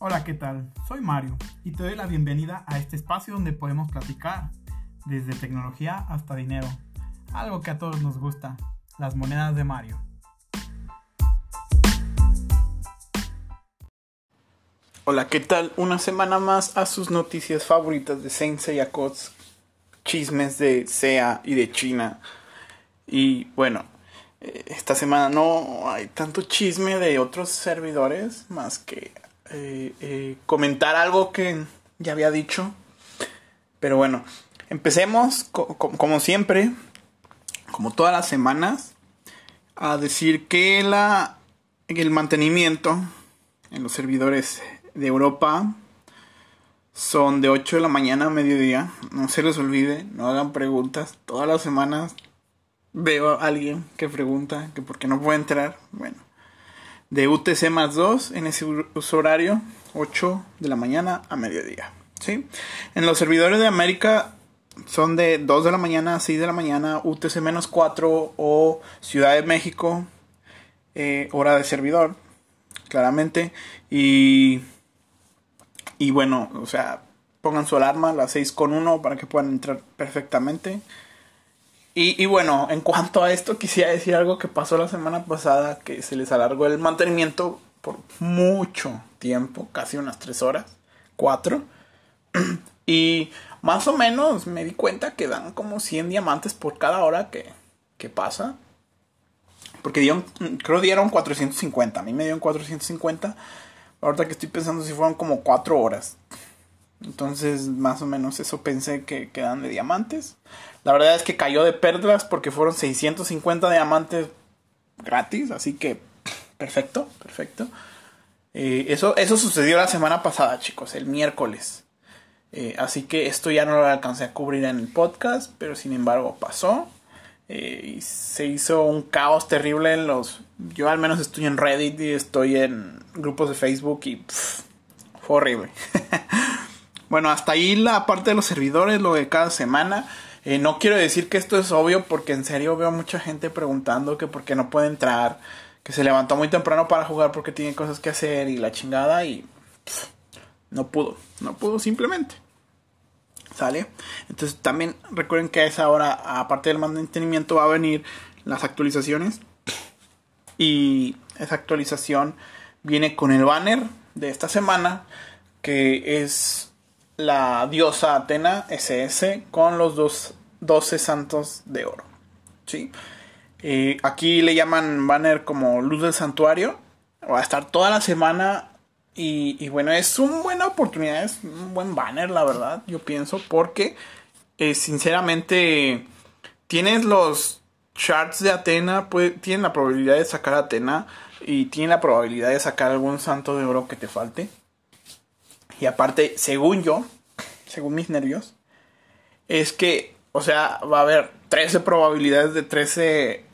Hola, ¿qué tal? Soy Mario y te doy la bienvenida a este espacio donde podemos platicar desde tecnología hasta dinero, algo que a todos nos gusta, las monedas de Mario. Hola, ¿qué tal? Una semana más a sus noticias favoritas de Sensei Cots, chismes de SEA y de China. Y bueno, eh, esta semana no hay tanto chisme de otros servidores más que eh, eh, comentar algo que ya había dicho. Pero bueno, empecemos como siempre, como todas las semanas, a decir que la, el mantenimiento en los servidores de Europa son de 8 de la mañana a mediodía. No se les olvide, no hagan preguntas. Todas las semanas veo a alguien que pregunta que por qué no puede entrar. Bueno, de UTC más 2 en ese uso horario, 8 de la mañana a mediodía. ¿sí? En los servidores de América son de 2 de la mañana a 6 de la mañana, UTC menos 4 o Ciudad de México, eh, hora de servidor, claramente. Y, y bueno, o sea, pongan su alarma a las 6 con 1 para que puedan entrar perfectamente. Y, bueno, en cuanto a esto, quisiera decir algo que pasó la semana pasada, que se les alargó el mantenimiento por mucho tiempo, casi unas tres horas, cuatro. Y más o menos me di cuenta que dan como 100 diamantes por cada hora que, que pasa. Porque dieron, creo dieron 450, a mí me dieron 450. Ahorita que estoy pensando si fueron como 4 horas. Entonces, más o menos eso pensé que quedan de diamantes. La verdad es que cayó de pérdidas porque fueron 650 diamantes gratis, así que perfecto, perfecto. Eh, eso, eso sucedió la semana pasada, chicos, el miércoles. Eh, así que esto ya no lo alcancé a cubrir en el podcast, pero sin embargo pasó. Eh, y se hizo un caos terrible en los... Yo al menos estoy en Reddit y estoy en grupos de Facebook y fue horrible. Bueno, hasta ahí la parte de los servidores, lo de cada semana. Eh, no quiero decir que esto es obvio porque en serio veo mucha gente preguntando que por qué no puede entrar, que se levantó muy temprano para jugar porque tiene cosas que hacer y la chingada y no pudo, no pudo simplemente. ¿Sale? Entonces también recuerden que a esa hora, aparte del mantenimiento, va a venir las actualizaciones. Y esa actualización viene con el banner de esta semana, que es la diosa Atena SS con los dos, 12 santos de oro. ¿sí? Aquí le llaman banner como luz del santuario. Va a estar toda la semana. Y, bueno, es una buena oportunidad, es un buen banner, la verdad, yo pienso, porque eh, sinceramente tienes los charts de Atena, tienen la probabilidad de sacar Atena y tienen la probabilidad de sacar algún santo de oro que te falte. Y aparte, según yo, según mis nervios, es que, o sea, va a haber 13 probabilidades de 13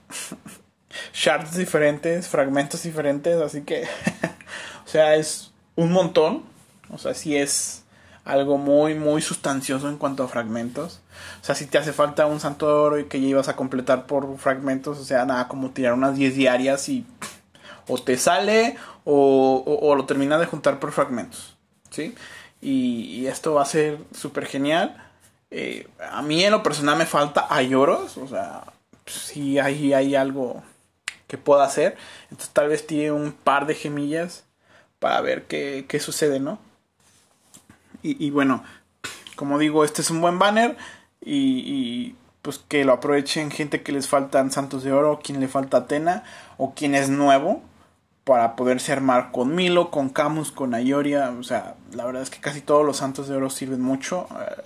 shards diferentes, fragmentos diferentes, así que, o sea, es un montón. O sea, sí es algo muy, muy sustancioso en cuanto a fragmentos. O sea, si te hace falta un santo de oro y que ya ibas a completar por fragmentos, o sea, nada como tirar unas 10 diarias y o te sale o, o lo terminas de juntar por fragmentos. ¿Sí? Y, esto va a ser súper genial. Eh, a mí en lo personal me falta Ayoros, o sea, si hay, hay algo que pueda hacer. Entonces tal vez tiene un par de gemillas para ver qué, qué sucede, ¿no? Y, bueno, como digo, este es un buen banner y, y, pues que lo aprovechen gente que les faltan Santos de Oro, quien le falta Atena o quien es nuevo para poderse armar con Milo, con Camus, con Ayoria. O sea, la verdad es que casi todos los santos de oro sirven mucho. Eh,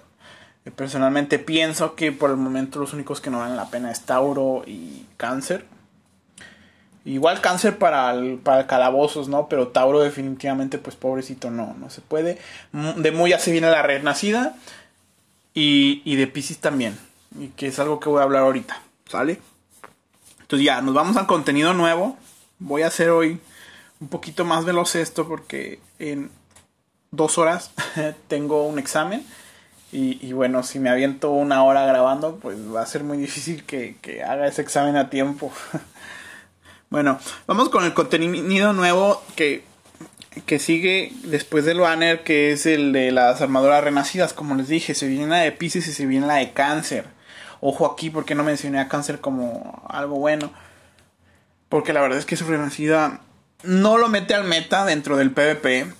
personalmente pienso que por el momento los únicos que no valen la pena es Tauro y Cáncer. Igual cáncer para para calabozos, ¿no? Pero Tauro definitivamente, pues pobrecito, no, no se puede. De Muya se viene la renacida. Y, y de Pisces también. Y que es algo que voy a hablar ahorita, ¿sale? Entonces ya, nos vamos al contenido nuevo. Voy a hacer hoy un poquito más veloz esto porque en dos horas tengo un examen. Y, bueno, si me aviento una hora grabando, pues va a ser muy difícil que, haga ese examen a tiempo. bueno, vamos con el contenido nuevo que que sigue después del banner, que es el de las armaduras renacidas, como les dije, se viene la de Pisces y se viene la de Cáncer. Ojo aquí porque no mencioné a Cáncer como algo bueno. Porque la verdad es que su renacida no lo mete al meta dentro del PvP.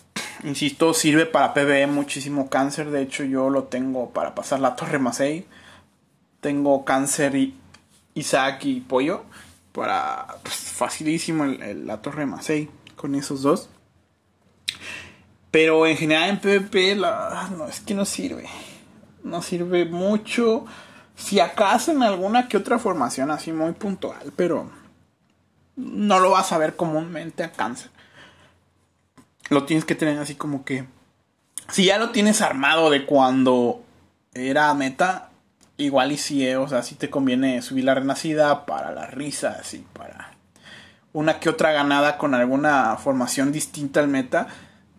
Insisto, sirve para PvE muchísimo cáncer. De hecho, yo lo tengo para pasar la torre Masei. Tengo cáncer y Isaac y Pollo. Para pues, facilísimo la torre Masei con esos dos. Pero en general en PvP la, no, es que no sirve. No sirve mucho. Si acaso en alguna que otra formación así muy puntual. Pero no lo vas a ver comúnmente a cáncer. Lo tienes que tener así como que... Si ya lo tienes armado de cuando era meta, igual y si, eh, o sea, si te conviene subir la renacida para las risas y para una que otra ganada con alguna formación distinta al meta.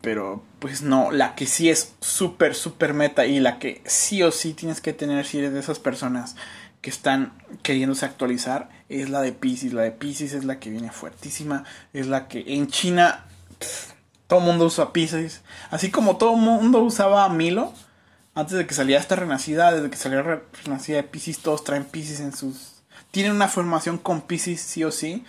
Pero pues no, la que sí es súper, súper meta y la que sí o sí tienes que tener si eres de esas personas que están queriéndose actualizar es la de Pisces. La de Pisces es la que viene fuertísima. Es la que en China todo el mundo usa Pisces. Así como todo el mundo usaba Milo. Antes de que saliera esta renacida, desde que salió la renacida de Pisces, todos traen Pisces en sus... Tienen una formación con Pisces sí o sí.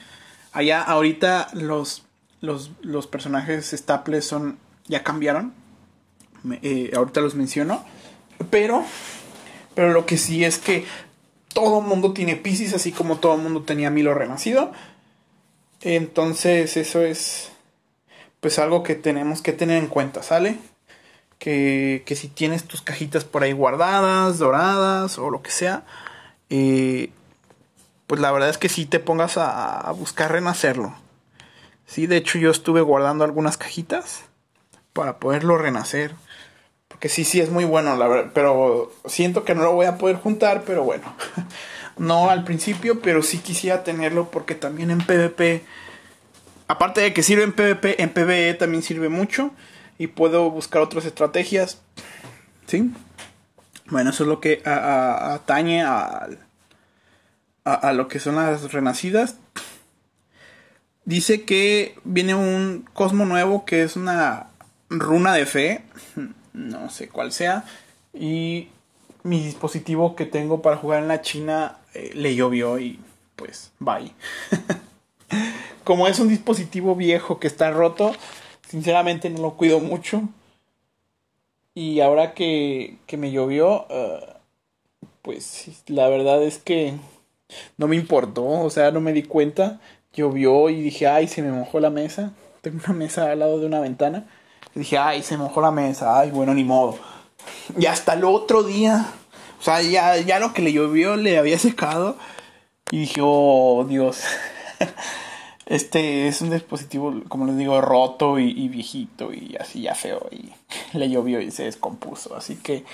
Allá ahorita los, los, los personajes staples son... ya cambiaron. Eh, ahorita los menciono. Pero... Pero lo que sí es que todo el mundo tiene Pisces, así como todo el mundo tenía Milo renacido. Entonces, eso es pues algo que tenemos que tener en cuenta, ¿sale? Que, que si tienes tus cajitas por ahí guardadas, doradas o lo que sea, eh, pues la verdad es que si te pongas a, a, buscar renacerlo. Sí, de hecho yo estuve guardando algunas cajitas para poderlo renacer. Que sí, sí, es muy bueno, la verdad. Pero siento que no lo voy a poder juntar, pero bueno. no al principio, pero sí quisiera tenerlo porque también en PvP, aparte de que sirve en PvP, en PvE también sirve mucho. Y puedo buscar otras estrategias. ¿Sí? Bueno, eso es lo que atañe a, a, a lo que son las renacidas. Dice que viene un cosmo nuevo que es una runa de fe no sé cuál sea. Y mi dispositivo que tengo para jugar en la China eh, le llovió y pues bye. Como es un dispositivo viejo que está roto, sinceramente no lo cuido mucho. Y ahora que, que me llovió, uh, pues la verdad es que no me importó, o sea, no me di cuenta. Llovió y dije, ay, se me mojó la mesa. Tengo una mesa al lado de una ventana dije, ay, se mojó la mesa, ay, bueno, ni modo. Y hasta el otro día, o sea, ya, ya lo que le llovió le había secado. Y dije, oh, Dios. Este es un dispositivo, como les digo, roto y, viejito y así ya feo. Y le llovió y se descompuso. Así que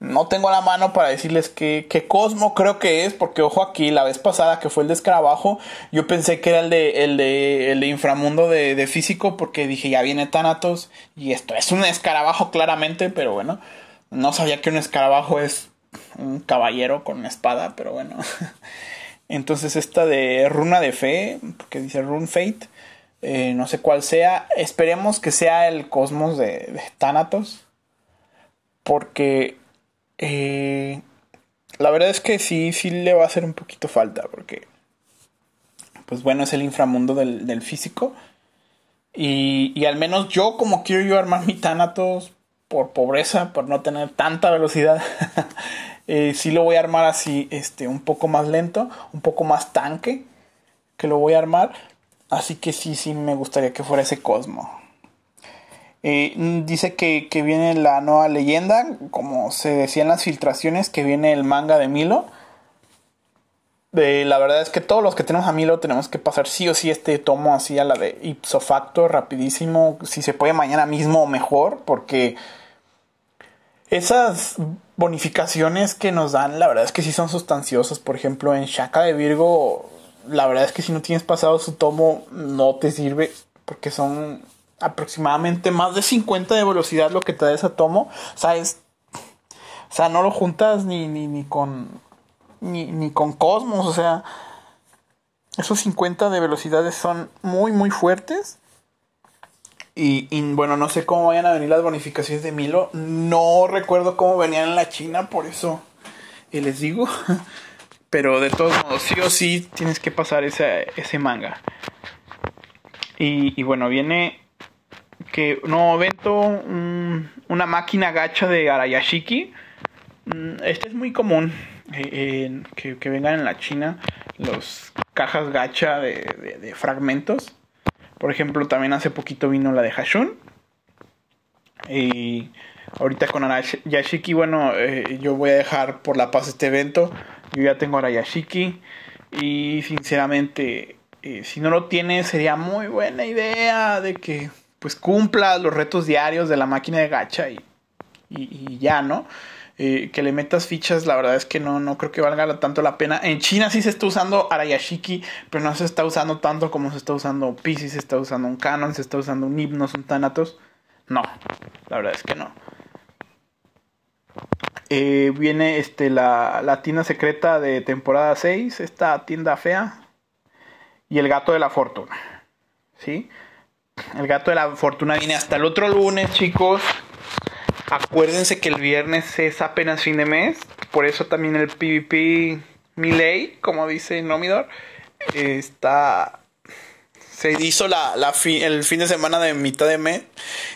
no tengo la mano para decirles que, Cosmo creo que es, porque ojo aquí, la vez pasada que fue el de escarabajo, yo pensé que era el de, el de, el de inframundo de, físico, porque dije, ya viene Thanatos, y esto es un escarabajo claramente, pero bueno, no sabía que un escarabajo es un caballero con una espada, pero bueno. Entonces esta de runa de fe, que dice rune fate, eh, no sé cuál sea, esperemos que sea el cosmos de, de Thanatos, porque eh, la verdad es que sí, sí le va a hacer un poquito falta, porque, pues bueno, es el inframundo del, físico. Y, y, al menos yo, como quiero yo armar mi Thanatos por pobreza, por no tener tanta velocidad, eh, sí lo voy a armar así, este, un poco más lento, un poco más tanque, que lo voy a armar. Así que sí, sí me gustaría que fuera ese Cosmo. Eh, dice que, viene la nueva leyenda, como se decía en las filtraciones, que viene el manga de Milo. la verdad es que todos los que tenemos a Milo tenemos que pasar sí o sí este tomo así a la de ipso facto, rapidísimo, si se puede mañana mismo mejor, porque esas bonificaciones que nos dan, la verdad es que sí son sustanciosas. Por ejemplo, en Shaka de Virgo, la verdad es que si no tienes pasado su tomo, no te sirve, porque son aproximadamente más de 50 de velocidad lo que te da ese tomo. O sea, es, o sea no lo juntas ni, ni, ni con ni, ni con Cosmos. O sea, esos 50 de velocidades son muy, muy fuertes. Y, bueno, no sé cómo vayan a venir las bonificaciones de Milo. No recuerdo cómo venían en la China, por eso y les digo. Pero de todos modos, sí o sí tienes que pasar ese, ese manga. Y, bueno, viene que no evento una máquina gacha de Arayashiki. Mm, este es muy común eh, que, que, vengan en la China los cajas gacha de, de, fragmentos. Por ejemplo, también hace poquito vino la de Hashun. Y ahorita con Arayashiki, bueno, eh, yo voy a dejar por la paz este evento. Yo ya tengo Arayashiki. Y sinceramente, eh, si no lo tienes, sería muy buena idea de que pues cumpla los retos diarios de la máquina de gacha y, y, ya, ¿no? Que le metas fichas, la verdad es que no, no creo que valga tanto la pena. En China sí se está usando Arayashiki, pero no se está usando tanto como se está usando Pisces, se está usando un Canon, se está usando un Hypnos, un Thanatos. No, la verdad es que no. Eh, viene este, la, la tienda secreta de temporada 6, esta tienda fea. Y el gato de la fortuna. ¿Sí? El gato de la fortuna viene hasta el otro lunes, chicos. Acuérdense que el viernes es apenas fin de mes. Por eso también el PvP Miley, como dice Nomidor, está. Se hizo la, la el fin de semana de mitad de mes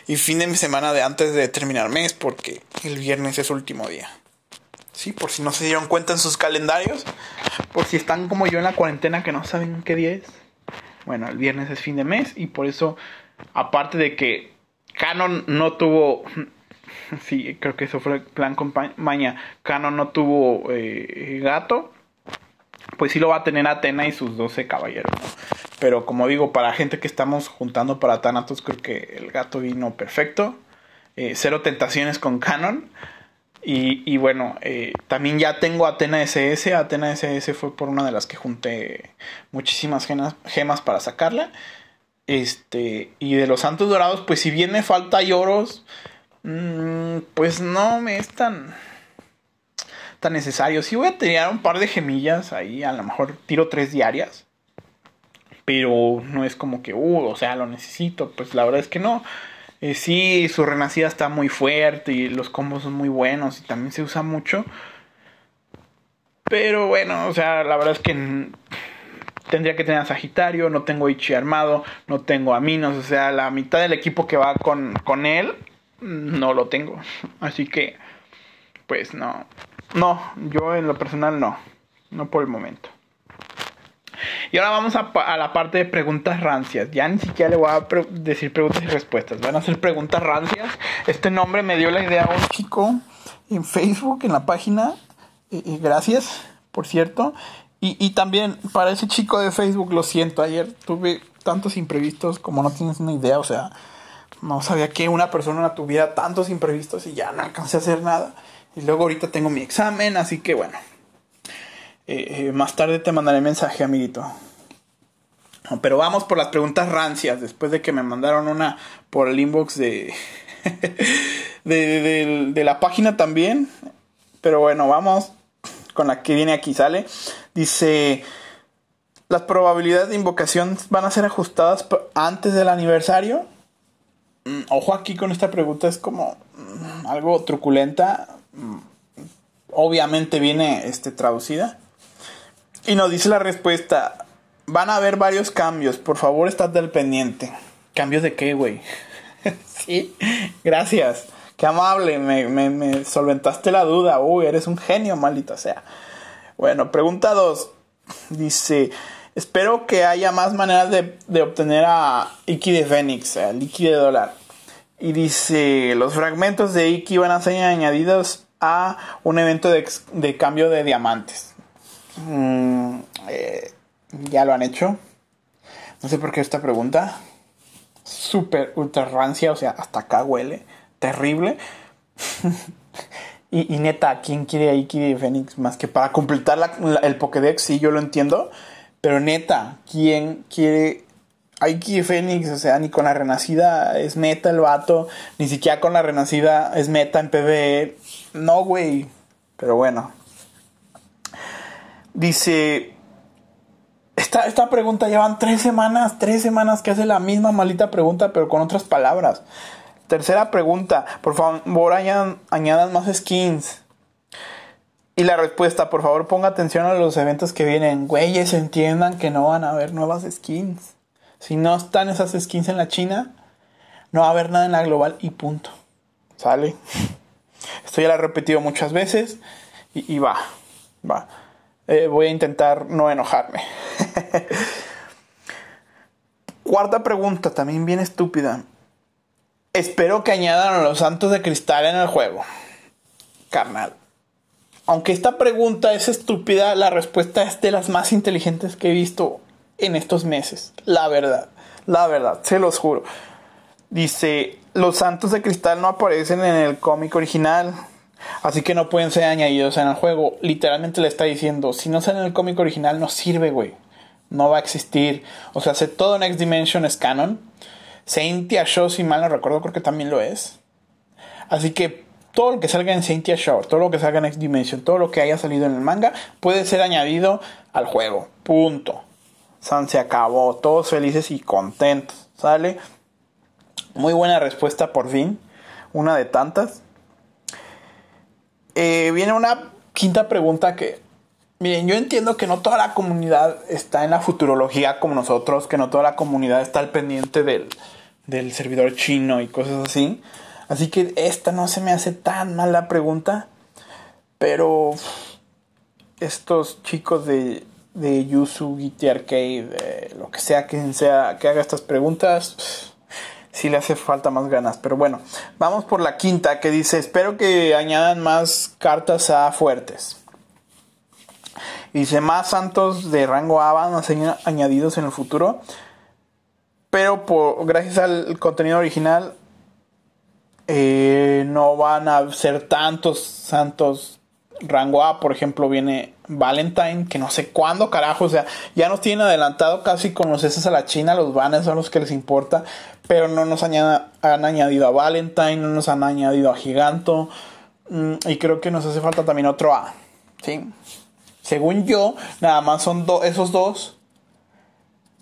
y fin de semana de antes de terminar mes, porque el viernes es último día. Sí, por si no se dieron cuenta en sus calendarios, por si están como yo en la cuarentena que no saben qué día es. Bueno, el viernes es fin de mes y por eso, aparte de que Canon no tuvo, sí, creo que eso fue el plan compañía, Canon no tuvo eh, gato, pues sí lo va a tener Atena y sus 12 caballeros, Pero como digo, para gente que estamos juntando para Thanatos, creo que el gato vino perfecto. Eh, cero tentaciones con Canon. Y, bueno, eh, también ya tengo Atena SS. Atena SS fue por una de las que junté muchísimas gemas, para sacarla. Este, y de los Santos Dorados, pues si bien me falta lloros, mm, pues no me es tan, tan necesario. Sí voy a tirar un par de gemillas ahí, a lo mejor tiro tres diarias. Pero no es como que, uh, o sea, lo necesito. Pues la verdad es que no. Eh, sí, su renacida está muy fuerte y los combos son muy buenos y también se usa mucho. Pero bueno, o sea, la verdad es que tendría que tener a Sagitario, no tengo Ichi armado, no tengo a Minos, o sea, la mitad del equipo que va con, con él no lo tengo. Así que, pues no, no, yo en lo personal no, no por el momento. Y ahora vamos a, la parte de preguntas rancias. Ya ni siquiera le voy a decir preguntas y respuestas. Van a ser preguntas rancias. Este nombre me dio la idea a un chico en Facebook, en la página. Y, gracias, por cierto. Y, y, también para ese chico de Facebook, lo siento, ayer tuve tantos imprevistos como no tienes una idea. O sea, no sabía que una persona tuviera tantos imprevistos y ya no alcancé a hacer nada. Y luego ahorita tengo mi examen, así que bueno. Eh, eh, más tarde te mandaré mensaje, amiguito. Pero vamos por las preguntas rancias. Después de que me mandaron una por el inbox de, de, la página también. Pero bueno, vamos con la que viene aquí. Sale. Dice. Las probabilidades de invocación van a ser ajustadas antes del aniversario. Mm, ojo aquí con esta pregunta, es como mm, algo truculenta. Mm, obviamente viene este, traducida. Y nos dice la respuesta, van a haber varios cambios, por favor estad del pendiente. ¿Cambios de qué, güey? sí, gracias. Qué amable, me, me, solventaste la duda. Uy, eres un genio, maldito sea. Bueno, pregunta 2. Dice, espero que haya más maneras de, obtener a Iki de Fénix, al Iki de dólar. Y dice, los fragmentos de Iki van a ser añadidos a un evento de, de cambio de diamantes. Mm, eh, ya lo han hecho. No sé por qué esta pregunta. Súper ultra rancia, o sea, hasta acá huele. Terrible. y, neta, ¿quién quiere a Iki de Fénix más que para completar el Pokédex? Sí, yo lo entiendo. Pero neta, ¿quién quiere a Iki de Fénix? O sea, ni con la renacida es meta el vato. Ni siquiera con la renacida es meta en PvE. No, güey. Pero bueno, Dice, Esta, esta pregunta llevan tres semanas, tres semanas que hace la misma maldita pregunta, pero con otras palabras. Tercera pregunta, por favor añadan, añadan más skins. Y la respuesta, por favor ponga atención a los eventos que vienen. Güeyes, entiendan que no van a haber nuevas skins. Si no están esas skins en la China, no va a haber nada en la global y punto. ¿Sale? Esto ya lo he repetido muchas veces y, va, va. Eh, voy a intentar no enojarme. Cuarta pregunta, también bien estúpida. Espero que añadan a los santos de cristal en el juego. Carnal aunque esta pregunta es estúpida, la respuesta es de las más inteligentes que he visto en estos meses. La verdad, la verdad, se los juro. Dice, los santos de cristal no aparecen en el cómic original, así que no pueden ser añadidos en el juego. Literalmente le está diciendo, si no sale en el cómic original no sirve, güey. No va a existir. O sea, hace todo Next Dimension es canon. Saintia Show, si mal no recuerdo, creo que también lo es. Así que todo lo que salga en Saintia Show, todo lo que salga en Next Dimension, todo lo que haya salido en el manga puede ser añadido al juego. Punto. San se acabó. Todos felices y contentos. ¿Sale? Muy buena respuesta por fin. Una de tantas. Eh, viene una quinta pregunta que Miren, yo entiendo que no toda la comunidad está en la futurología como nosotros, que no toda la comunidad está al pendiente del, del servidor chino y cosas así. Así que esta no se me hace tan mal la pregunta. Pero estos chicos de, de Yuzu, GT Arcade, lo que sea que sea que haga estas preguntas, sí le hace falta más ganas. Pero bueno, vamos por la quinta que dice, espero que añadan más cartas a fuertes. Dice, más santos de rango A van a ser añadidos en el futuro. Pero por, gracias al contenido original eh, no van a ser tantos santos rango A, por ejemplo, viene Valentine, que no sé cuándo, carajo, o sea, ya nos tienen adelantado casi con los S a la China, los banners son los que les importa, pero no nos han añadido a Valentine, no nos han añadido a Giganto, mm, y creo que nos hace falta también otro A, ¿sí? Según yo, nada más son esos dos,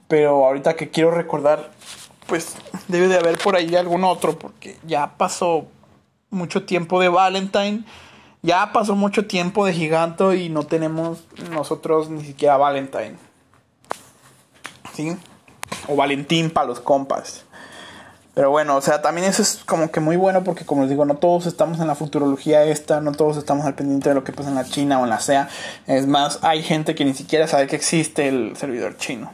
pero ahorita que quiero recordar, pues debe de haber por ahí algún otro, porque ya pasó mucho tiempo de Valentine, ya pasó mucho tiempo de Giganto y no tenemos nosotros ni siquiera Valentine. ¿Sí? O Valentín para los compas. Pero bueno, o sea, también eso es como que muy bueno porque como les digo, no todos estamos en la futurología esta, no todos estamos al pendiente de lo que pasa en la China o en la SEA. Es más, hay gente que ni siquiera sabe que existe el servidor chino.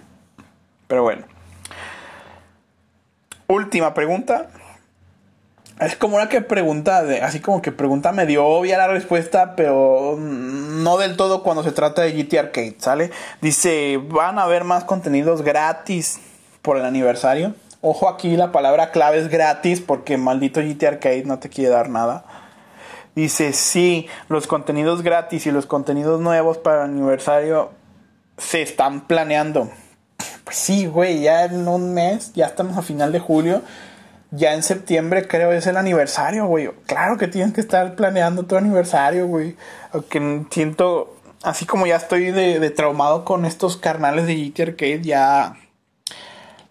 Pero bueno. Última pregunta. Es como una que pregunta, así como que pregunta medio obvia la respuesta, pero no del todo cuando se trata de GT Arcade, ¿sale? Dice, van a haber más contenidos gratis por el aniversario. Ojo aquí, la palabra clave es gratis porque maldito GT Arcade no te quiere dar nada. Dice, sí, los contenidos gratis y los contenidos nuevos para el aniversario se están planeando. Pues sí, güey, ya en un mes, ya estamos a final de julio. Ya en septiembre creo es el aniversario, güey. Claro que tienes que estar planeando tu aniversario, güey. Aunque siento, así como ya estoy de, traumado con estos carnales de GT Arcade, ya...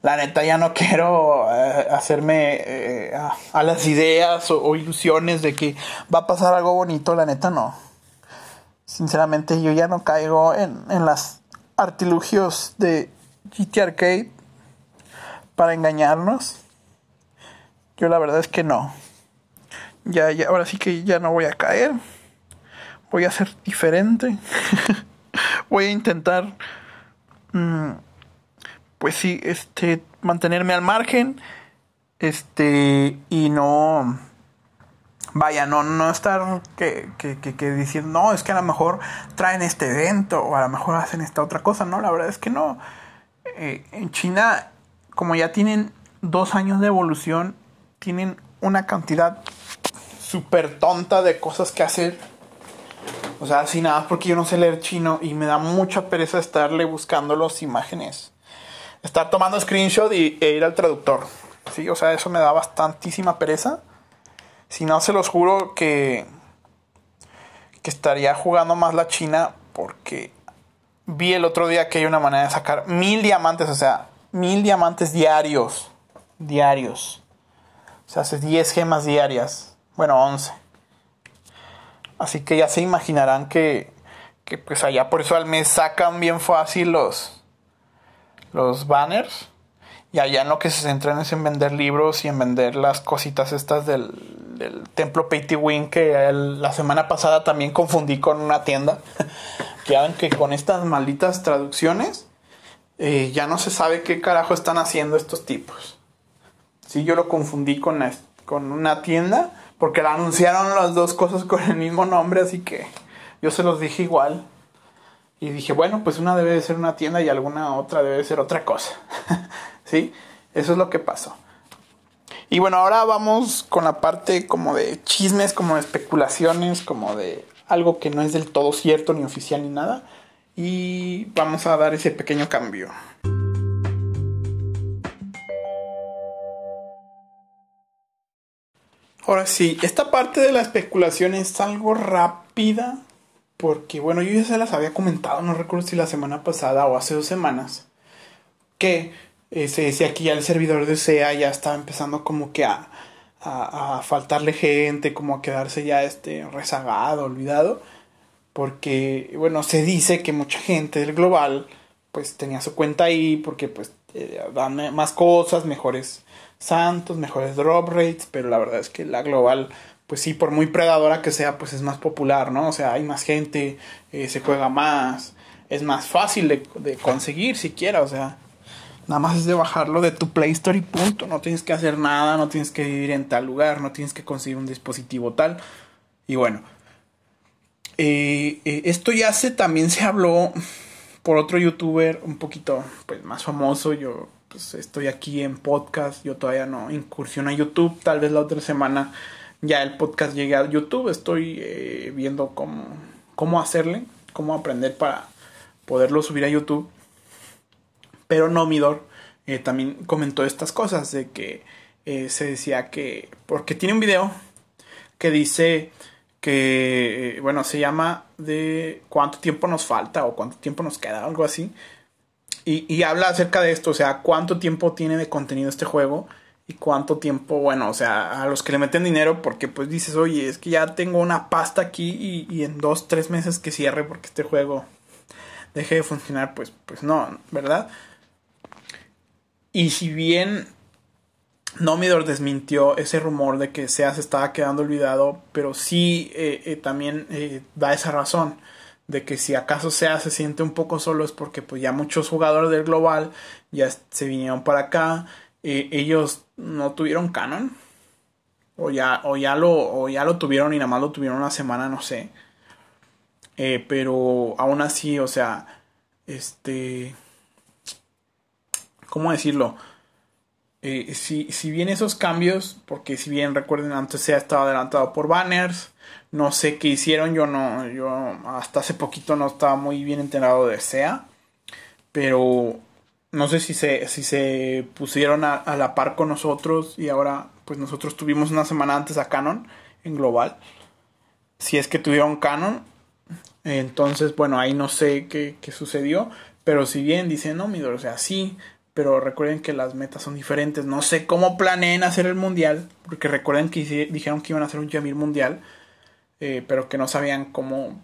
La neta ya no quiero eh, hacerme eh, a, las ideas o, ilusiones de que va a pasar algo bonito, la neta no. Sinceramente yo ya no caigo en, en las artilugios de GT Arcade para engañarnos. Yo la verdad es que no. Ya, ya, ahora sí que ya no voy a caer. Voy a ser diferente. voy a intentar, mm, pues sí, este, mantenerme al margen, este, y no, vaya, no, no estar que, que, que, diciendo, no, es que a lo mejor traen este evento o a lo mejor hacen esta otra cosa. No, la verdad es que no. Eh, en China, como ya tienen dos años de evolución, tienen una cantidad súper tonta de cosas que hacer. O sea, así nada porque yo no sé leer chino y me da mucha pereza estarle buscando las imágenes. Estar tomando screenshot y, e ir al traductor. Sí, o sea, eso me da bastantísima pereza. Si no, se los juro que, que estaría jugando más la China porque vi el otro día que hay una manera de sacar mil diamantes, o sea, mil diamantes diarios. Diarios. O sea, hace 10 gemas diarias. Bueno, 11. Así que ya se imaginarán que, que pues allá por eso al mes sacan bien fácil los, los banners. Y allá en lo que se centran es en vender libros y en vender las cositas estas del, del templo Win que la semana pasada también confundí con una tienda. que hagan que con estas malditas traducciones eh, ya no se sabe qué carajo están haciendo estos tipos. Sí, yo lo confundí con, con una tienda porque la anunciaron las dos cosas con el mismo nombre, así que yo se los dije igual. Y dije, bueno, pues una debe de ser una tienda y alguna otra debe de ser otra cosa. ¿Sí? Eso es lo que pasó. Y bueno, ahora vamos con la parte como de chismes, como de especulaciones, como de algo que no es del todo cierto, ni oficial, ni nada. Y vamos a dar ese pequeño cambio. Ahora sí, esta parte de la especulación es algo rápida, porque bueno, yo ya se las había comentado, no recuerdo si la semana pasada o hace dos semanas, que se decía que ya el servidor de SEA ya estaba empezando como que a, a, faltarle gente, como a quedarse ya este rezagado, olvidado, porque bueno, se dice que mucha gente del global pues tenía su cuenta ahí porque pues eh, dan más cosas, mejores santos, mejores drop rates, pero la verdad es que la global pues sí, por muy predadora que sea, pues es más popular, ¿no? O sea, hay más gente, eh, se juega más, es más fácil de, conseguir siquiera, o sea, Nada más es de bajarlo de tu Play Store y punto. No tienes que hacer nada, no tienes que vivir en tal lugar, no tienes que conseguir un dispositivo tal. Y bueno, eh, eh, esto ya se también se habló por otro youtuber un poquito pues, más famoso. Yo pues, estoy aquí en podcast, yo todavía no incursiono a YouTube. Tal vez la otra semana ya el podcast llegue a YouTube. Estoy eh, viendo cómo, cómo hacerle, cómo aprender para poderlo subir a YouTube. Pero Nomidor eh, también comentó estas cosas de que eh, se decía que, porque tiene un video que dice que, eh, bueno, se llama de cuánto tiempo nos falta o cuánto tiempo nos queda, algo así. Y, y habla acerca de esto, o sea, cuánto tiempo tiene de contenido este juego y cuánto tiempo, bueno, o sea, a los que le meten dinero, porque pues dices, oye, es que ya tengo una pasta aquí y, y en dos, tres meses que cierre porque este juego deje de funcionar, pues, pues no, ¿verdad? Y si bien Nomidor desmintió ese rumor de que SEA se estaba quedando olvidado, pero sí eh, eh, también eh, da esa razón de que si acaso SEA se siente un poco solo es porque pues ya muchos jugadores del global ya se vinieron para acá, ellos no tuvieron canon o ya, o ya lo o ya lo tuvieron y nada más lo tuvieron una semana, no sé. pero aún así, o sea, este ¿cómo decirlo? Eh, si, si bien esos cambios, porque si bien recuerden antes se ha estado adelantado por banners, no sé qué hicieron, yo no, yo hasta hace poquito no estaba muy bien enterado de SEA, pero no sé si se, si se pusieron a, a, la par con nosotros y ahora pues nosotros tuvimos una semana antes a Canon en global, si es que tuvieron Canon, entonces bueno ahí no sé qué, qué sucedió, pero si bien dicen no, mi o sea, sí, pero recuerden que las metas son diferentes. No sé cómo planeen hacer el mundial, porque recuerden que dijeron que iban a hacer un Yamir mundial, eh, pero que no sabían cómo.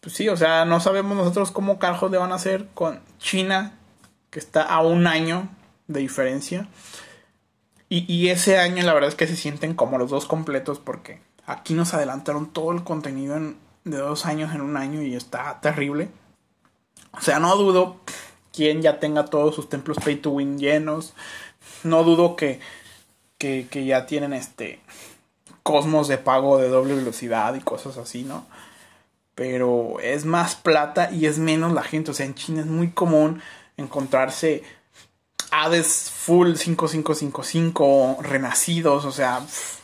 Pues sí, o sea, no sabemos nosotros cómo carajos le van a hacer con China, que está a un año de diferencia. Y, y ese año la verdad es que se sienten como los dos completos, porque aquí nos adelantaron todo el contenido en, de dos años en un año y está terrible. O sea, no dudo quien ya tenga todos sus templos pay to win llenos. No dudo que, que, que ya tienen este cosmos de pago de doble velocidad y cosas así, ¿no? Pero es más plata y es menos la gente. O sea, en China es muy común encontrarse Hades full 5555 renacidos. O sea,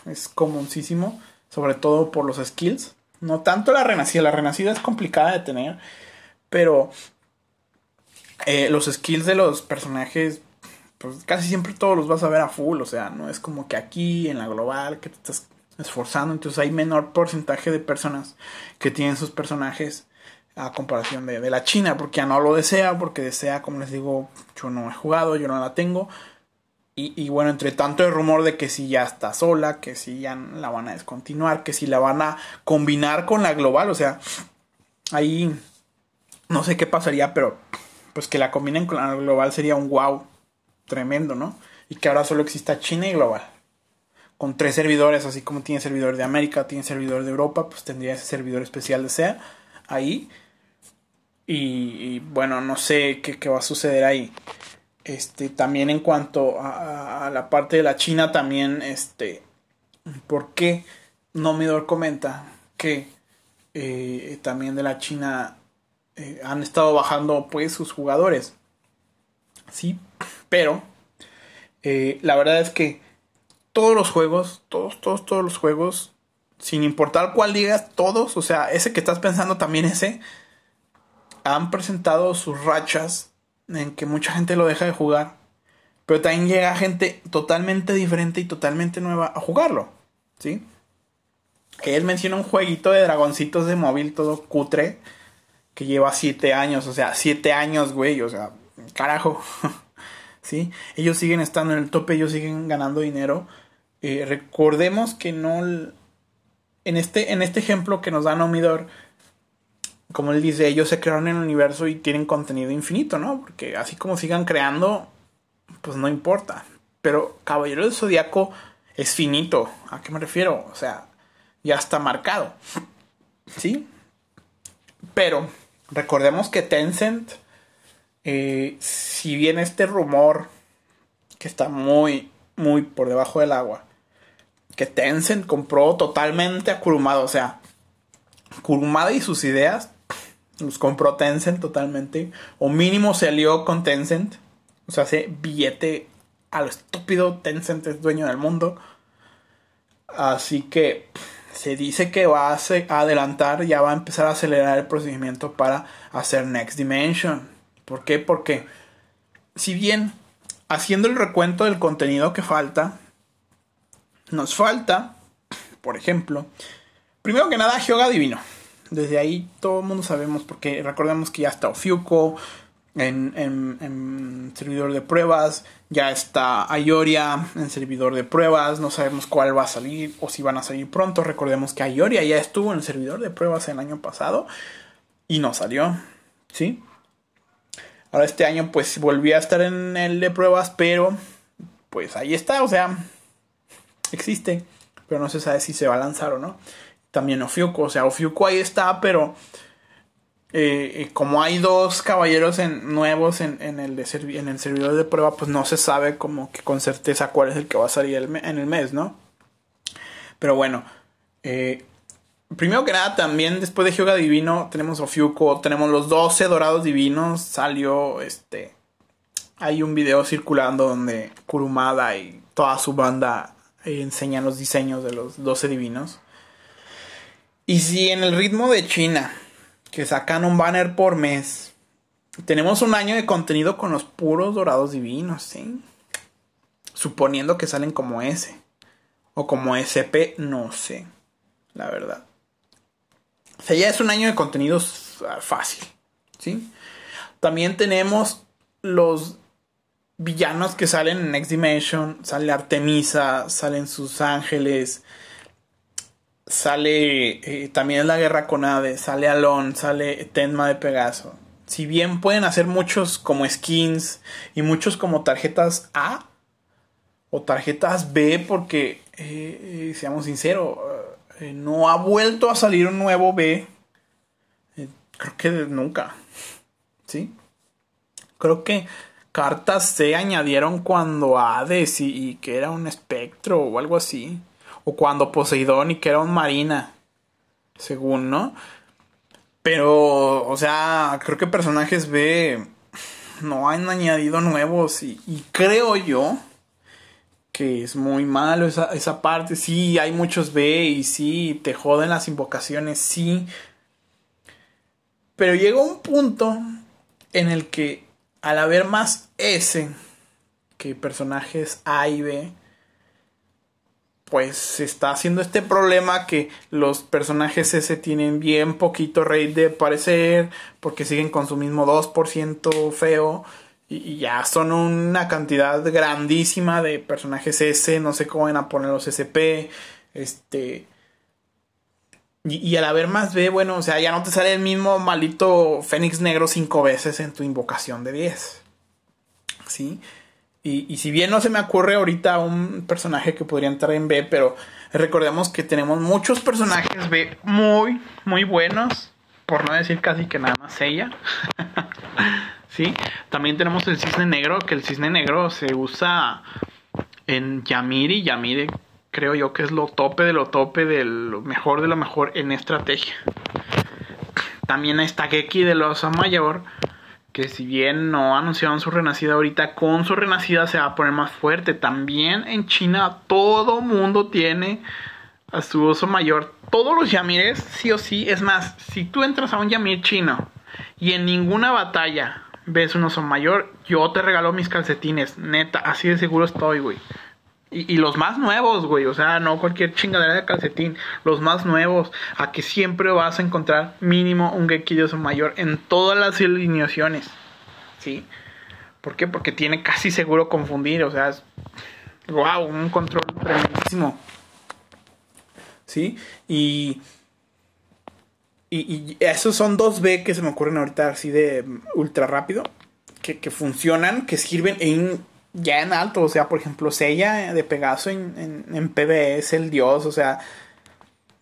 es comunísimo. Sobre todo por los skills. No tanto la renacida. La renacida es complicada de tener. Pero eh, los skills de los personajes, pues casi siempre todos los vas a ver a full, o sea, no es como que aquí en la global que te estás esforzando, entonces hay menor porcentaje de personas que tienen sus personajes a comparación de, de, la China, porque ya no lo desea, porque desea, como les digo, yo no he jugado, yo no la tengo. Y, y, bueno, entre tanto el rumor de que si ya está sola, que si ya la van a descontinuar, que si la van a combinar con la global, o sea, ahí no sé qué pasaría, pero pues que la combinen con la global sería un wow tremendo, ¿no? Y que ahora solo exista China y global. Con tres servidores, así como tiene servidor de América, tiene servidor de Europa, pues tendría ese servidor especial de SEA ahí. Y, bueno, no sé qué, qué, va a suceder ahí. Este, también en cuanto a, la parte de la China, también, este, ¿por qué Nomidor comenta que eh, también de la China eh, han estado bajando pues sus jugadores? Sí, pero eh, la verdad es que todos los juegos, todos, todos, todos los juegos, sin importar cuál digas, todos, o sea, ese que estás pensando también ese, han presentado sus rachas en que mucha gente lo deja de jugar. Pero también llega gente totalmente diferente y totalmente nueva a jugarlo. ¿Sí? Él menciona un jueguito de dragoncitos de móvil todo cutre. Que lleva 7 años. O sea, 7 años, güey. O sea, carajo. ¿Sí? Ellos siguen estando en el tope. Ellos siguen ganando dinero. Eh, recordemos que no. En este, en este ejemplo que nos da Nomidor como él dice, ellos se crearon en el universo y tienen contenido infinito, ¿no? Porque así como sigan creando, pues no importa. Pero Caballero del Zodíaco es finito. ¿A qué me refiero? O sea, ya está marcado. ¿Sí? Pero recordemos que Tencent, eh, si bien este rumor, que está muy, muy por debajo del agua, Tencent compró totalmente a Kurumada, o sea, Kurumada y sus ideas los compró Tencent totalmente. O mínimo se alió con Tencent. O sea, hace billete a lo estúpido. Tencent es dueño del mundo. Así que se dice que va a adelantar, ya va a empezar a acelerar el procedimiento para hacer Next Dimension. ¿Por qué? Porque si bien haciendo el recuento del contenido que falta, nos falta, por ejemplo, primero que nada, Hyoga Divino. Desde ahí todo el mundo sabemos, porque recordemos que ya está Ofiuco en, en, servidor de pruebas, ya está Ayoria en servidor de pruebas, no sabemos cuál va a salir o si van a salir pronto. Recordemos que Ayoria ya estuvo en el servidor de pruebas el año pasado y no salió, ¿sí? Ahora este año pues volví a estar en el de pruebas, pero pues ahí está, o sea, existe, pero no se sabe si se va a lanzar o no también Ofiuco. O sea, Ofiuco ahí está, pero eh, eh, como hay dos caballeros nuevos en, el de en el servidor de prueba, pues no se sabe como que con certeza cuál es el que va a salir en el mes, ¿no? Pero bueno, eh, primero que nada, también después de Hyuga Divino tenemos Ofiuco, tenemos los 12 dorados divinos, salió este... Hay un video circulando donde Kurumada y toda su banda enseñan los diseños de los 12 divinos. Y si en el ritmo de China, que sacan un banner por mes, tenemos un año de contenido con los puros dorados divinos, ¿sí? Suponiendo que salen como ese. O como SP, no sé. La verdad. O sea, ya es un año de contenidos ah, fácil. ¿Sí? También tenemos los villanos que salen en Next Dimension. Sale Artemisa, salen sus ángeles sale eh, también la guerra con Ade, sale Alon, sale Tenma de Pegaso. Si bien pueden hacer muchos como skins y muchos como tarjetas A o tarjetas B, porque eh, eh, seamos sinceros, no ha vuelto a salir un nuevo B. creo que nunca. ¿Sí? Creo que cartas se añadieron cuando Hades y que era un espectro o algo así. O cuando Poseidón y que era un marina. Según, ¿no? Pero, o sea, creo que personajes B no han añadido nuevos y, creo yo que es muy malo esa, esa, parte. Sí, hay muchos B y sí, te joden las invocaciones, sí. Pero llega un punto en el que al haber más S que personajes A y B, pues se está haciendo este problema que los personajes S tienen bien poquito rate de parecer porque siguen con su mismo 2% feo y, ya son una cantidad grandísima de personajes S, no sé cómo van a poner los SP, este y, al haber más B, bueno, o sea, ya no te sale el mismo malito Fénix Negro cinco veces en tu invocación de 10. ¿Sí? Y, y, si bien no se me ocurre ahorita un personaje que podría entrar en B, pero recordemos que tenemos muchos personajes B muy, muy buenos. Por no decir casi que nada más ella. ¿Sí? También tenemos el cisne negro, que el cisne negro se usa en Yamiri. Yamiri creo yo que es lo tope de lo tope de lo mejor de lo mejor en estrategia. También está Geki de los Mayor, que si bien no anunciaron su renacida ahorita, con su renacida se va a poner más fuerte. También en China todo mundo tiene a su oso mayor. Todos los Yamires, sí o sí. Es más, si tú entras a un Yamir chino y en ninguna batalla ves un oso mayor, yo te regalo mis calcetines. Neta, así de seguro estoy, güey. Y, los más nuevos, güey. O sea, no cualquier chingadera de calcetín. Los más nuevos. A que siempre vas a encontrar mínimo un su mayor en todas las alineaciones. ¿Sí? ¿Por qué? Porque tiene casi seguro confundir. O sea, es. ¡Wow! Un control tremendísimo. ¿Sí? Y. Y, esos son dos B que se me ocurren ahorita así de ultra rápido. Que, que funcionan, que sirven en ya en alto. O sea, por ejemplo, Sella de Pegaso en, en, PvE es el dios. O sea,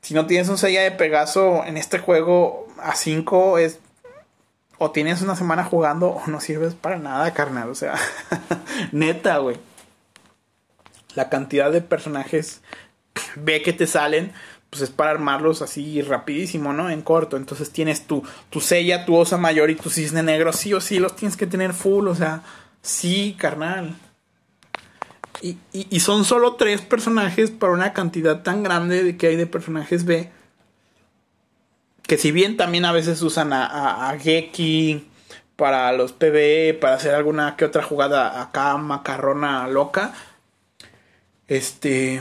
si no tienes un Sella de Pegaso en este juego a 5 es... O tienes una semana jugando o no sirves para nada, carnal. O sea, neta, güey. La cantidad de personajes ve que te salen, pues es para armarlos así rapidísimo, ¿no? En corto. Entonces tienes tu, tu sella, tu osa mayor y tu cisne negro. Sí o sí, los tienes que tener full, o sea Sí, carnal. Y, son solo tres personajes para una cantidad tan grande de que hay de personajes B. Que si bien también a veces usan a, a, Geki para los PvE, para hacer alguna que otra jugada acá macarrona loca. Este.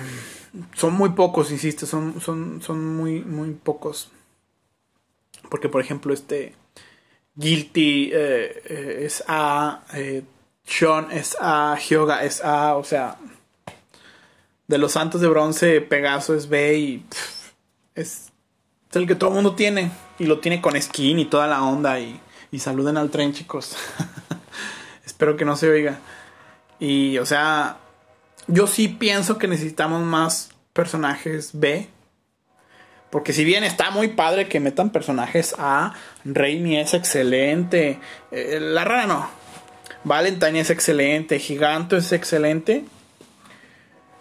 Son muy pocos, insisto, son, son, son muy, muy pocos. Porque, por ejemplo, este. Guilty eh, eh, es A. Eh, sean es A, Hyoga es A, o sea, de los Santos de Bronce, Pegaso es B y es, el que todo el mundo tiene y lo tiene con skin y toda la onda y, y saluden al tren chicos. Espero que no se oiga. Y, o sea, yo sí pienso que necesitamos más personajes B. Porque si bien está muy padre que metan personajes A, Raimi es excelente. Eh, la rara no. Valentine es excelente, Giganto es excelente.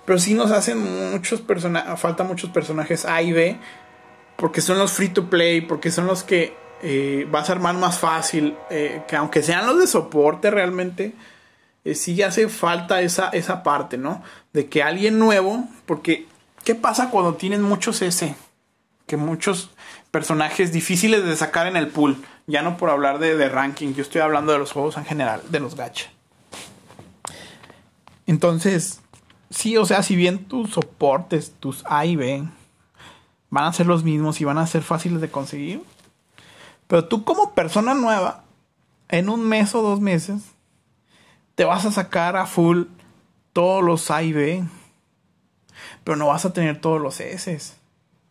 Pero sí nos hacen muchos personajes, falta muchos personajes A y B. Porque son los free to play, porque son los que eh, vas a armar más fácil. Eh, que aunque sean los de soporte realmente, eh, sí hace falta esa, esa parte, ¿no? De que alguien nuevo, porque ¿qué pasa cuando tienen muchos S? Que muchos personajes difíciles de sacar en el pool. Ya no por hablar de, de ranking, yo estoy hablando de los juegos en general, de los gacha. Entonces, sí, o sea, si bien tus soportes, tus A y B, van a ser los mismos y van a ser fáciles de conseguir, pero tú como persona nueva, en un mes o dos meses, te vas a sacar a full todos los A y B, pero no vas a tener todos los S,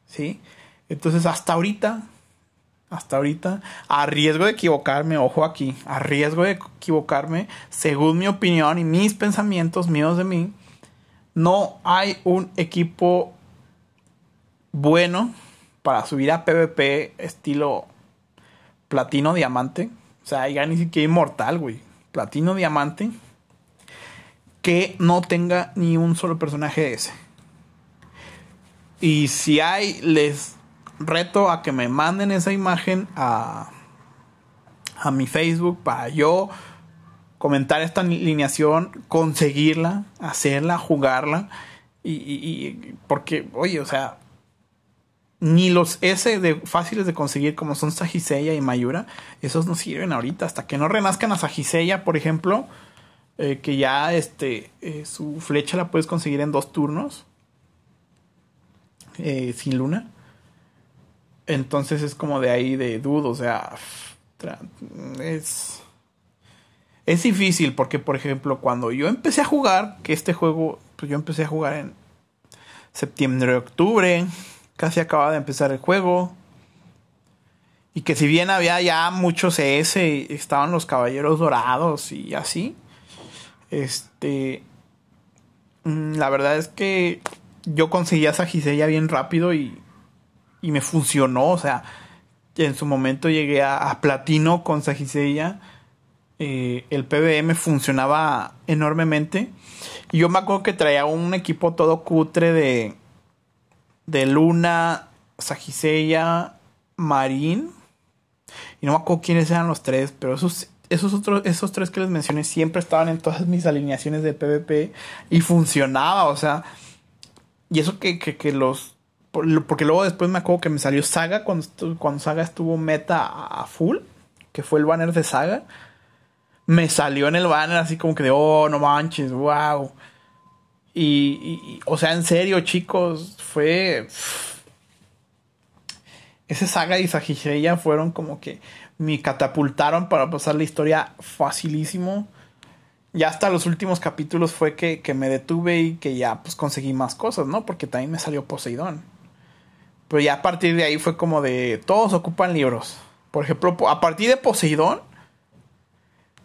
¿sí? Entonces, hasta ahorita, hasta ahorita, a riesgo de equivocarme, ojo aquí, a riesgo de equivocarme, según mi opinión y mis pensamientos míos de mí, no hay un equipo bueno para subir a PvP estilo platino diamante. O sea, ya ni siquiera inmortal, güey. Platino diamante. Que no tenga ni un solo personaje ese. Y si hay, les reto a que me manden esa imagen a, a mi Facebook para yo comentar esta alineación, conseguirla, hacerla, jugarla. Y, porque, oye, o sea, ni los S de fáciles de conseguir como son Sajiseya y Mayura, esos no sirven ahorita. Hasta que no renazcan a Sajiseya, por ejemplo, eh, que ya este, eh, su flecha la puedes conseguir en dos turnos eh, sin luna. Entonces es como de ahí de dudo, o sea, es es difícil porque por ejemplo cuando yo empecé a jugar, que este juego pues yo empecé a jugar en septiembre, octubre, casi acababa de empezar el juego. Y que si bien había ya muchos CS, estaban los caballeros dorados y así. Este. Mm, la verdad es que yo conseguí a Sagisella bien rápido y, y me funcionó. O sea, en su momento llegué a, platino con Sagisella. Eh, el PBM funcionaba enormemente. Y yo me acuerdo que traía un equipo todo cutre de, de Luna, Sagisella, Marín. Y no me acuerdo quiénes eran los tres, pero esos, esos, otros, esos tres que les mencioné siempre estaban en todas mis alineaciones de PvP y funcionaba, o sea. Y eso que, que, los. Porque luego después me acuerdo que me salió Saga cuando, cuando Saga estuvo meta a full, que fue el banner de Saga. Me salió en el banner así como que de, oh, no manches, wow. Y, o sea, en serio, chicos, fue. Ese saga y Sagisheya fueron como que me catapultaron para pasar la historia facilísimo. Ya hasta los últimos capítulos fue que, que, me detuve y que ya pues conseguí más cosas, ¿no? Porque también me salió Poseidón. Pero ya a partir de ahí fue como de todos ocupan libros. Por ejemplo, a partir de Poseidón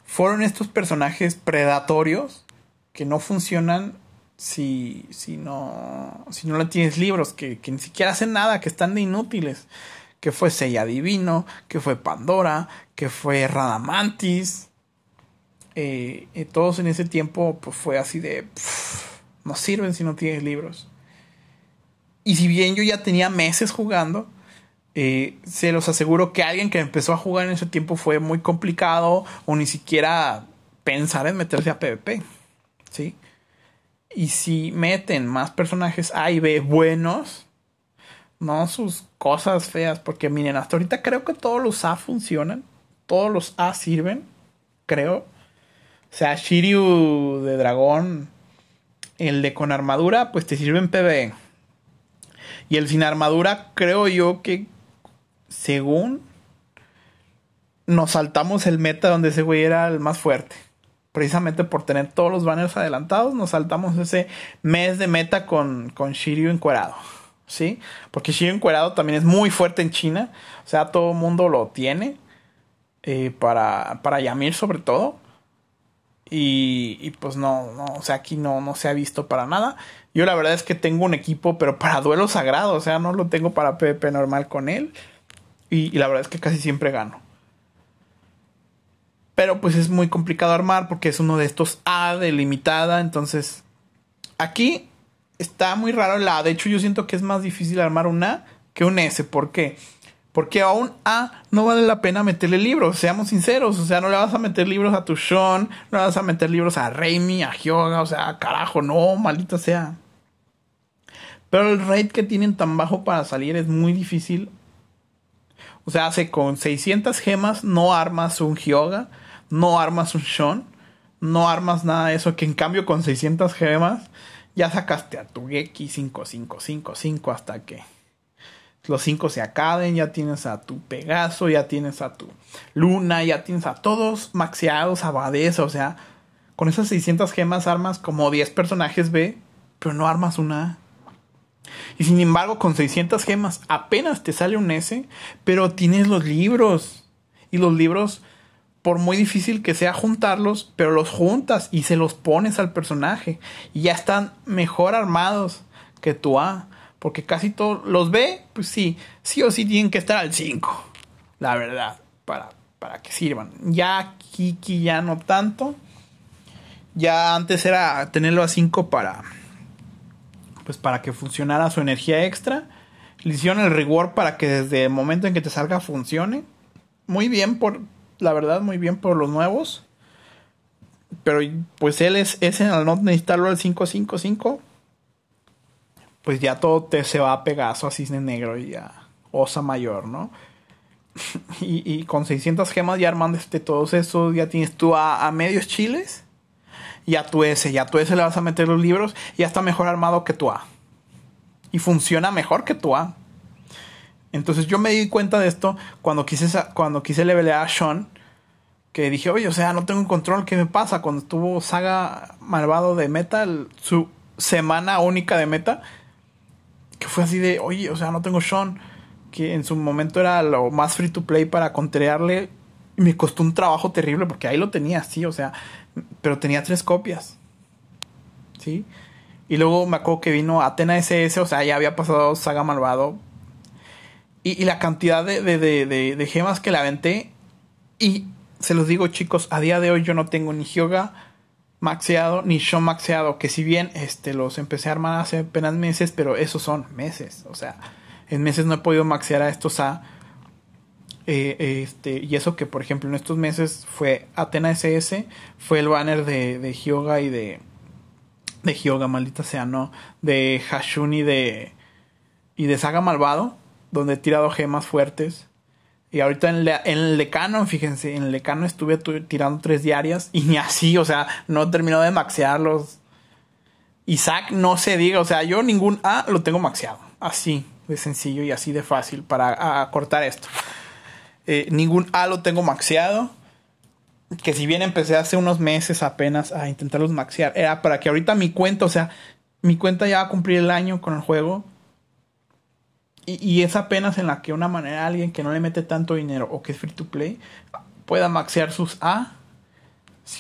fueron estos personajes predatorios que no funcionan si, si, no, si no le tienes libros que, que, ni siquiera hacen nada, que están de inútiles. Que fue Sella Divino, que fue Pandora, que fue Radamantis. Eh, eh, todos en ese tiempo pues fue así de... no sirven si no tienes libros. Y si bien yo ya tenía meses jugando, eh, se los aseguro que alguien que empezó a jugar en ese tiempo fue muy complicado o ni siquiera pensar en meterse a PvP. ¿Sí? Y si meten más personajes A y B buenos, no sus cosas feas, porque miren, hasta ahorita creo que todos los A funcionan, todos los A sirven, creo. O sea, Shiryu de dragón, el de con armadura, pues te sirve en PvE. Y el sin armadura, creo yo que según nos saltamos el meta donde ese güey era el más fuerte precisamente por tener todos los banners adelantados, nos saltamos ese mes de meta con, con Shiryu encuerado. ¿Sí? Porque Shiryu encuerado también es muy fuerte en China. O sea, todo el mundo lo tiene. Eh, para, para Yamir sobre todo. Y, y, pues no, no, o sea, aquí no, no se ha visto para nada. Yo la verdad es que tengo un equipo, pero para duelo sagrado. O sea, no lo tengo para PvP normal con él. y la verdad es que casi siempre gano. Pero pues es muy complicado armar porque es uno de estos A delimitada. Entonces, aquí está muy raro el A. De hecho, yo siento que es más difícil armar un A que un S. ¿Por qué? A un A no vale la pena meterle libros, seamos sinceros. O sea, no le vas a meter libros a tu Sean, no le vas a meter libros a Raimi, a Hyoga, o sea, carajo, no, maldita sea. Pero el rate que tienen tan bajo para salir es muy difícil. O sea, hace con 600 gemas no armas un Hyoga no armas un Sean, no armas nada de eso, que en cambio con 600 gemas ya sacaste a tu Geki 5555 hasta que los 5 se acaben, ya tienes a tu Pegaso, ya tienes a tu Luna, ya tienes a todos maxeados, abadesa, o sea, con esas 600 gemas armas como 10 personajes B, pero no armas una Y sin embargo, con 600 gemas apenas te sale un S, pero tienes los libros. Y los libros por muy difícil que sea juntarlos, pero los juntas y se los pones al personaje. Y ya están mejor armados que tu A, porque casi todos los B, pues sí, sí o sí tienen que estar al 5, la verdad, para, para que sirvan. Ya Kiki ya no tanto. Ya antes era tenerlo a 5 para pues para que funcionara su energía extra. Le hicieron el reward para que desde el momento en que te salga funcione. Muy bien por, la verdad, muy bien por los nuevos. Pero pues él es ese al no necesitarlo al 555. Pues ya todo te se va a Pegaso a Cisne Negro y a Osa Mayor, ¿no? y, con 600 gemas ya armándote todos esos, ya tienes tú a, medios chiles y a tu S. Y a tu S le vas a meter los libros y ya está mejor armado que tu A. y funciona mejor que tu A. Entonces yo me di cuenta de esto cuando quise, cuando quise levelear a Sean. Que dije, oye, o sea, no tengo control. ¿Qué me pasa? Cuando estuvo Saga Malvado de meta, su semana única de meta, que fue así de, oye, o sea, no tengo Sean. Que en su momento era lo más free to play para contrearle. Y me costó un trabajo terrible porque ahí lo tenía, sí, o sea, pero tenía tres copias. ¿Sí? Y luego me acuerdo que vino Atena SS, o sea, ya había pasado Saga Malvado y, la cantidad de, de, gemas que le aventé. Y se los digo, chicos, a día de hoy yo no tengo ni Hyoga maxeado ni Shon maxeado. Que si bien este, los empecé a armar hace apenas meses, pero esos son meses. O sea, en meses no he podido maxear a estos A. Eh, este, y eso que, por ejemplo, en estos meses fue Atena SS, fue el banner de, de Hyoga y de. De Hyoga, maldita sea, no. De Hashun y de. Y de Saga Malvado donde he tirado gemas fuertes. Y ahorita en, el Lecano, fíjense, en el Lecano estuve tirando tres diarias y ni así, o sea, no terminó de maxearlos. Isaac no se diga, o sea, yo ningún A lo tengo maxeado. Así de sencillo y así de fácil para cortar esto. Eh, ningún A lo tengo maxeado. Que si bien empecé hace unos meses apenas a intentarlos maxear, era para que ahorita mi cuenta, o sea, mi cuenta ya va a cumplir el año con el juego y, es apenas en la que una manera alguien que no le mete tanto dinero o que es free to play pueda maxear sus A.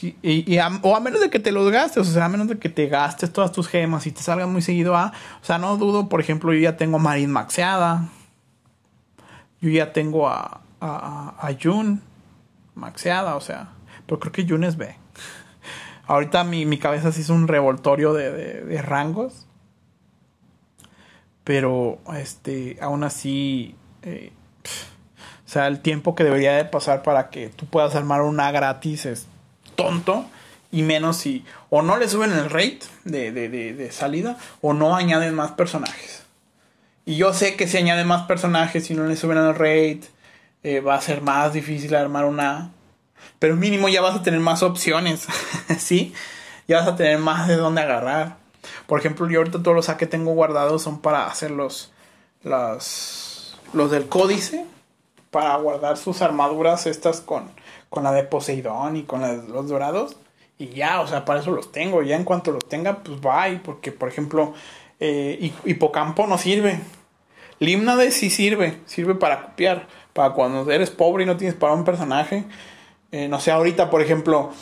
y, o a menos de que te los gastes, o sea, a menos de que te gastes todas tus gemas y te salgan muy seguido A. O sea, no dudo, por ejemplo, yo ya tengo a Marin maxeada. Yo ya tengo a, a, a Jun maxeada, o sea. Pero creo que Jun es B. Ahorita mi, mi cabeza se hizo un revoltorio de, de rangos pero este aún así eh, o sea el tiempo que debería de pasar para que tú puedas armar una gratis es tonto y menos si o no le suben el rate de, de, de, salida o no añaden más personajes. Y yo sé que si añaden más personajes y no le suben el rate eh, va a ser más difícil armar una pero mínimo ya vas a tener más opciones sí ya vas a tener más de dónde agarrar por ejemplo, yo ahorita todos los A que tengo guardados son para hacer los, los, los del códice, para guardar sus armaduras estas con, con la de Poseidón y con los dorados. Y ya, o sea, para eso los tengo. Ya en cuanto los tenga, pues bye. Porque, por ejemplo, eh, Hipocampo no sirve. Limnade sí sirve. Sirve para copiar. Para cuando eres pobre y no tienes para un personaje. Eh, no sé, ahorita, por ejemplo,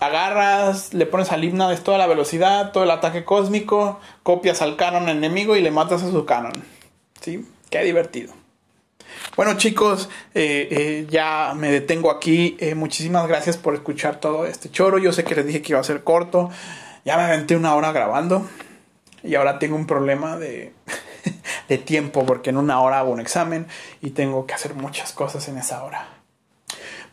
agarras, le pones al de toda la velocidad, todo el ataque cósmico, copias al canon enemigo y le matas a su canon. ¿Sí? Qué divertido. Bueno chicos, eh, eh, ya me detengo aquí. Eh, muchísimas gracias por escuchar todo este choro. Yo sé que les dije que iba a ser corto. Ya me aventé una hora grabando. Y ahora tengo un problema de, de tiempo porque en una hora hago un examen y tengo que hacer muchas cosas en esa hora.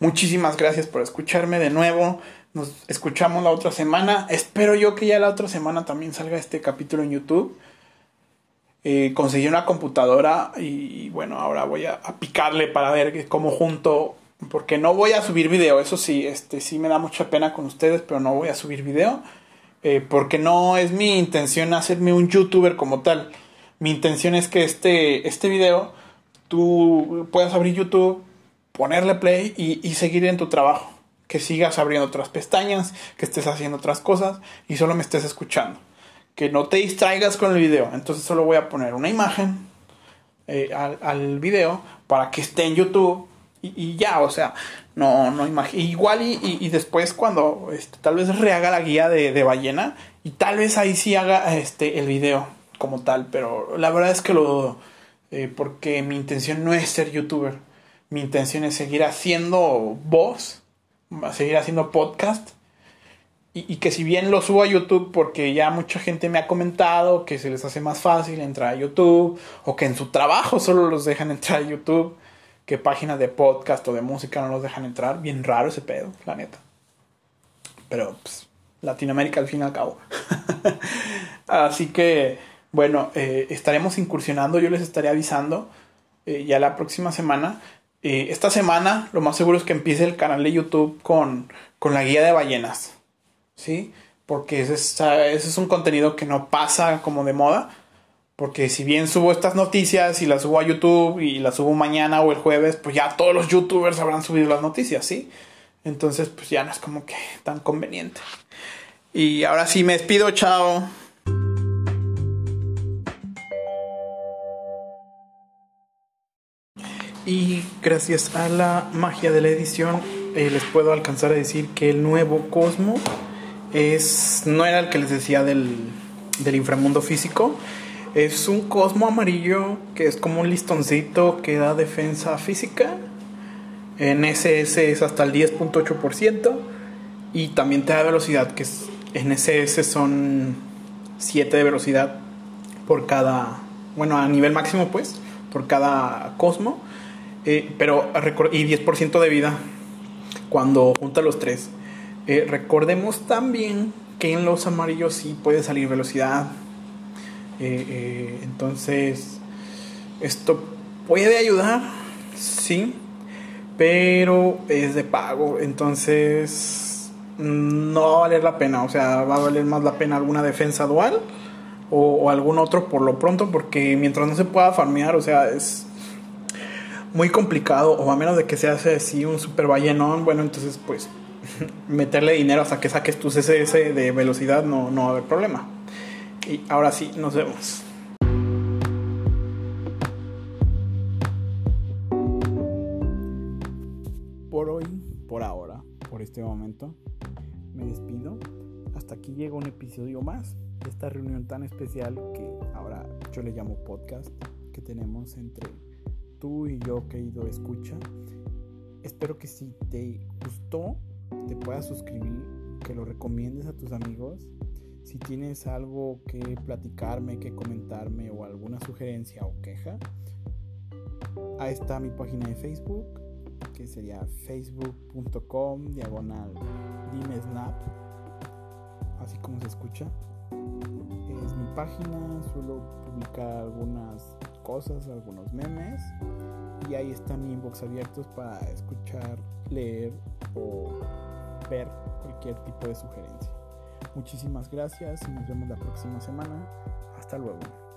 Muchísimas gracias por escucharme de nuevo. Nos escuchamos la otra semana. Espero yo que ya la otra semana también salga este capítulo en YouTube. Eh, conseguí una computadora y, bueno, ahora voy a, picarle para ver cómo junto. Porque no voy a subir video, eso sí, este sí me da mucha pena con ustedes, pero no voy a subir video. Eh, porque no es mi intención hacerme un youtuber como tal. Mi intención es que este, este video tú puedas abrir YouTube, ponerle play y seguir en tu trabajo que sigas abriendo otras pestañas, que estés haciendo otras cosas y solo me estés escuchando. Que no te distraigas con el video. Entonces solo voy a poner una imagen eh, al, video para que esté en YouTube y, ya, o sea, no, no Igual y, después cuando este, tal vez rehaga la guía de, ballena y tal vez ahí sí haga este, el video como tal, pero la verdad es que lo dudo. Eh, porque mi intención no es ser youtuber. Mi intención es seguir haciendo voz a seguir haciendo podcast. Y, que si bien lo subo a YouTube porque ya mucha gente me ha comentado que se les hace más fácil entrar a YouTube o que en su trabajo solo los dejan entrar a YouTube, que páginas de podcast o de música no los dejan entrar. Bien raro ese pedo, la neta. Pero pues, Latinoamérica al fin y al cabo. Así que, bueno, eh, estaremos incursionando, yo les estaré avisando eh, ya la próxima semana eh, esta semana lo más seguro es que empiece el canal de YouTube con, con la guía de ballenas. ¿Sí? Porque ese es, ese es un contenido que no pasa como de moda. Porque si bien subo estas noticias y las subo a YouTube y las subo mañana o el jueves, pues ya todos los youtubers habrán subido las noticias, ¿sí? Entonces, pues ya no es como que tan conveniente. Y ahora sí me despido, chao. Y gracias a la magia de la edición, eh, les puedo alcanzar a decir que el nuevo Cosmo es no era el que les decía del, del inframundo físico. Es un Cosmo amarillo que es como un listoncito que da defensa física. En SS es hasta el 10.8% y también te da velocidad, que es, en SS son 7 de velocidad por cada, bueno, a nivel máximo pues, por cada Cosmo. Eh, pero y 10% de vida cuando junta los tres. Eh, recordemos también que en los amarillos sí puede salir velocidad. Eh, entonces, esto puede ayudar, sí, pero es de pago. Entonces, no va a valer la pena. O sea, va a valer más la pena alguna defensa dual o, o algún otro por lo pronto, porque mientras no se pueda farmear, o sea, es muy complicado, o a menos de que se hace así un super ballenón, bueno, entonces pues meterle dinero hasta que saques tu CSS de velocidad no, no va a haber problema. Y ahora sí, nos vemos. Por hoy, por ahora, por este momento, me despido. Hasta aquí llega un episodio más de esta reunión tan especial que ahora yo le llamo podcast que tenemos entre tú y yo, querido escucha. Espero que si te gustó, te puedas suscribir, que lo recomiendes a tus amigos. Si tienes algo que platicarme, que comentarme o alguna sugerencia o queja, ahí está mi página de Facebook, que sería facebook.com diagonal dimesnap, así como se escucha. Es mi página, suelo publicar algunas cosas, algunos memes. Y ahí están mi inbox abiertos para escuchar, leer o ver cualquier tipo de sugerencia. Muchísimas gracias y nos vemos la próxima semana. Hasta luego.